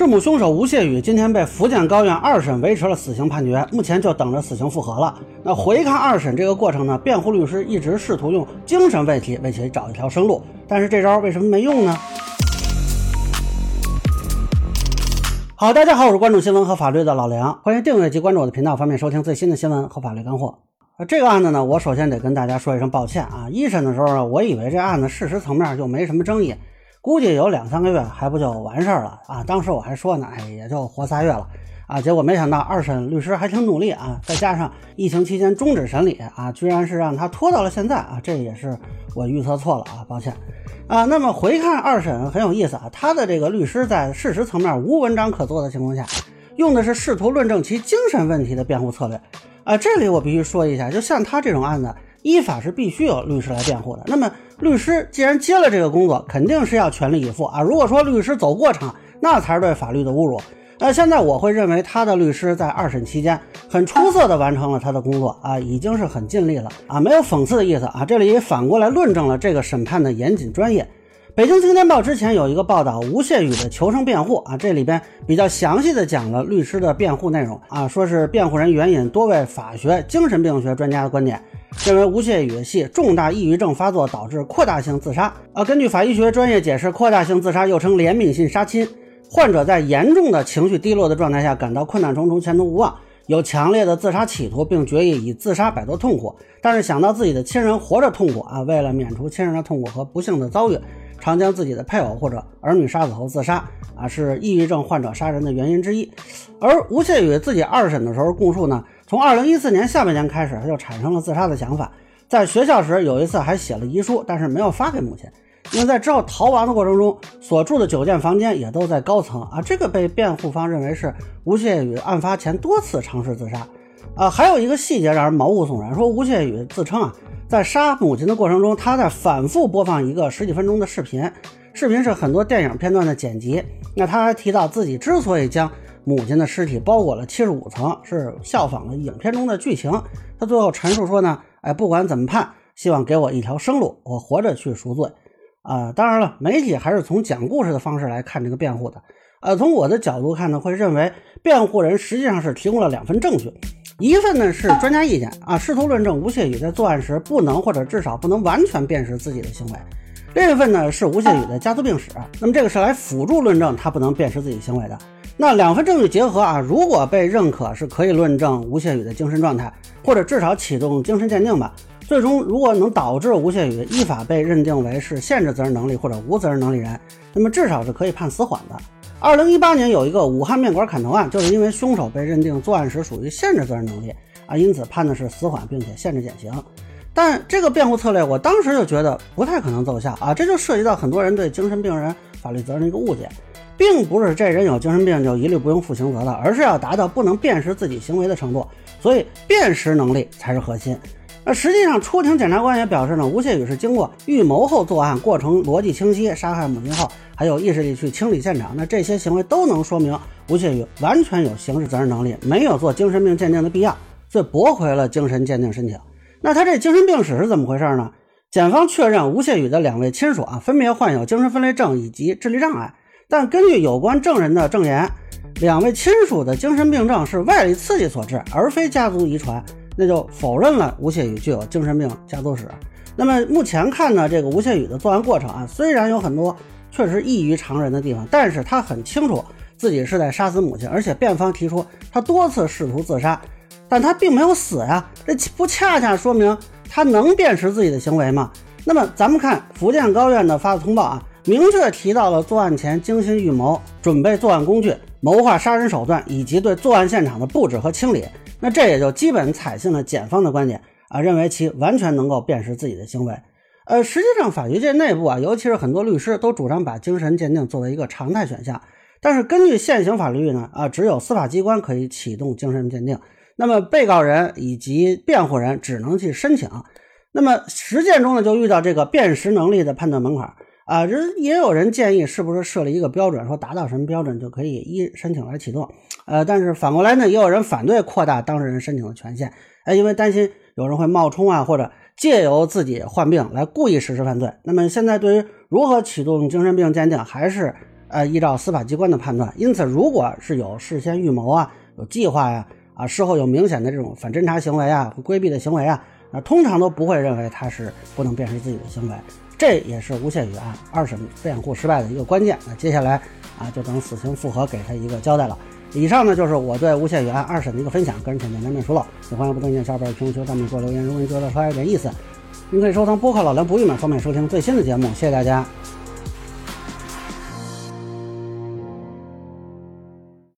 弑母凶手吴谢宇今天被福建高院二审维持了死刑判决，目前就等着死刑复核了。那回看二审这个过程呢，辩护律师一直试图用精神问题为其找一条生路，但是这招为什么没用呢？好，大家好，我是关注新闻和法律的老梁，欢迎订阅及关注我的频道，方便收听最新的新闻和法律干货。这个案子呢，我首先得跟大家说一声抱歉啊。一审的时候呢，我以为这案子事实层面就没什么争议。估计有两三个月还不就完事儿了啊！当时我还说呢，哎，也就活仨月了啊！结果没想到二审律师还挺努力啊，再加上疫情期间终止审理啊，居然是让他拖到了现在啊！这也是我预测错了啊，抱歉啊。那么回看二审很有意思啊，他的这个律师在事实层面无文章可做的情况下，用的是试图论证其精神问题的辩护策略啊。这里我必须说一下，就像他这种案子。依法是必须有律师来辩护的。那么，律师既然接了这个工作，肯定是要全力以赴啊。如果说律师走过场，那才是对法律的侮辱。那现在我会认为他的律师在二审期间很出色的完成了他的工作啊，已经是很尽力了啊，没有讽刺的意思啊。这里也反过来论证了这个审判的严谨专业。北京青年报之前有一个报道吴谢宇的求生辩护啊，这里边比较详细的讲了律师的辩护内容啊，说是辩护人援引多位法学、精神病学专家的观点。认为吴谢宇系重大抑郁症发作导致扩大性自杀。啊，根据法医学专业解释，扩大性自杀又称怜悯性杀亲，患者在严重的情绪低落的状态下，感到困难重重、前途无望，有强烈的自杀企图，并决意以自杀摆脱痛苦。但是想到自己的亲人活着痛苦啊，为了免除亲人的痛苦和不幸的遭遇，常将自己的配偶或者儿女杀死后自杀啊，是抑郁症患者杀人的原因之一。而吴谢宇自己二审的时候供述呢？从二零一四年下半年开始，他就产生了自杀的想法。在学校时，有一次还写了遗书，但是没有发给母亲。因为在之后逃亡的过程中，所住的酒店房间也都在高层啊。这个被辩护方认为是吴谢宇案发前多次尝试自杀。啊，还有一个细节让人毛骨悚然，说吴谢宇自称啊，在杀母亲的过程中，他在反复播放一个十几分钟的视频，视频是很多电影片段的剪辑。那他还提到自己之所以将母亲的尸体包裹了七十五层，是效仿了影片中的剧情。他最后陈述说呢，哎，不管怎么判，希望给我一条生路，我活着去赎罪。啊，当然了，媒体还是从讲故事的方式来看这个辩护的。呃，从我的角度看呢，会认为辩护人实际上是提供了两份证据，一份呢是专家意见啊，试图论证吴谢宇在作案时不能或者至少不能完全辨识自己的行为；另一份呢是吴谢宇的家族病史，那么这个是来辅助论证他不能辨识自己行为的。那两份证据结合啊，如果被认可，是可以论证吴谢宇的精神状态，或者至少启动精神鉴定吧。最终，如果能导致吴谢宇依法被认定为是限制责任能力或者无责任能力人，那么至少是可以判死缓的。二零一八年有一个武汉面馆砍头案，就是因为凶手被认定作案时属于限制责任能力啊，因此判的是死缓，并且限制减刑。但这个辩护策略，我当时就觉得不太可能奏效啊，这就涉及到很多人对精神病人法律责任的一个误解。并不是这人有精神病就一律不用负刑责的，而是要达到不能辨识自己行为的程度，所以辨识能力才是核心。那实际上，出庭检察官也表示呢，吴谢宇是经过预谋后作案，过程逻辑清晰，杀害母亲后还有意识力去清理现场，那这些行为都能说明吴谢宇完全有刑事责任能力，没有做精神病鉴定的必要，所以驳回了精神鉴定申请。那他这精神病史是怎么回事呢？检方确认吴谢宇的两位亲属啊，分别患有精神分裂症以及智力障碍。但根据有关证人的证言，两位亲属的精神病症是外力刺激所致，而非家族遗传，那就否认了吴谢宇具有精神病家族史。那么目前看呢，这个吴谢宇的作案过程啊，虽然有很多确实异于常人的地方，但是他很清楚自己是在杀死母亲，而且辩方提出他多次试图自杀，但他并没有死呀，这不恰恰说明他能辨识自己的行为吗？那么咱们看福建高院的发的通报啊。明确提到了作案前精心预谋、准备作案工具、谋划杀人手段以及对作案现场的布置和清理。那这也就基本采信了检方的观点啊，认为其完全能够辨识自己的行为。呃，实际上法学界内部啊，尤其是很多律师都主张把精神鉴定作为一个常态选项。但是根据现行法律呢，啊，只有司法机关可以启动精神鉴定，那么被告人以及辩护人只能去申请。那么实践中呢，就遇到这个辨识能力的判断门槛。啊，人也有人建议，是不是设立一个标准，说达到什么标准就可以依申请来启动？呃，但是反过来呢，也有人反对扩大当事人申请的权限，哎，因为担心有人会冒充啊，或者借由自己患病来故意实施犯罪。那么现在对于如何启动精神病鉴定，还是呃，依照司法机关的判断。因此，如果是有事先预谋啊，有计划呀，啊，事后有明显的这种反侦查行为啊，规避的行为啊，啊，通常都不会认为他是不能辨识自己的行为。这也是诬陷与案二审辩护失败的一个关键。那接下来啊，就等死刑复核给他一个交代了。以上呢就是我对无限与案二审的一个分享，个人浅见难免疏漏，喜欢不同意见小伙伴评论区弹幕给我留言。如果您觉得稍微有点意思，您可以收藏播客老梁不郁闷，方便收听最新的节目。谢谢大家。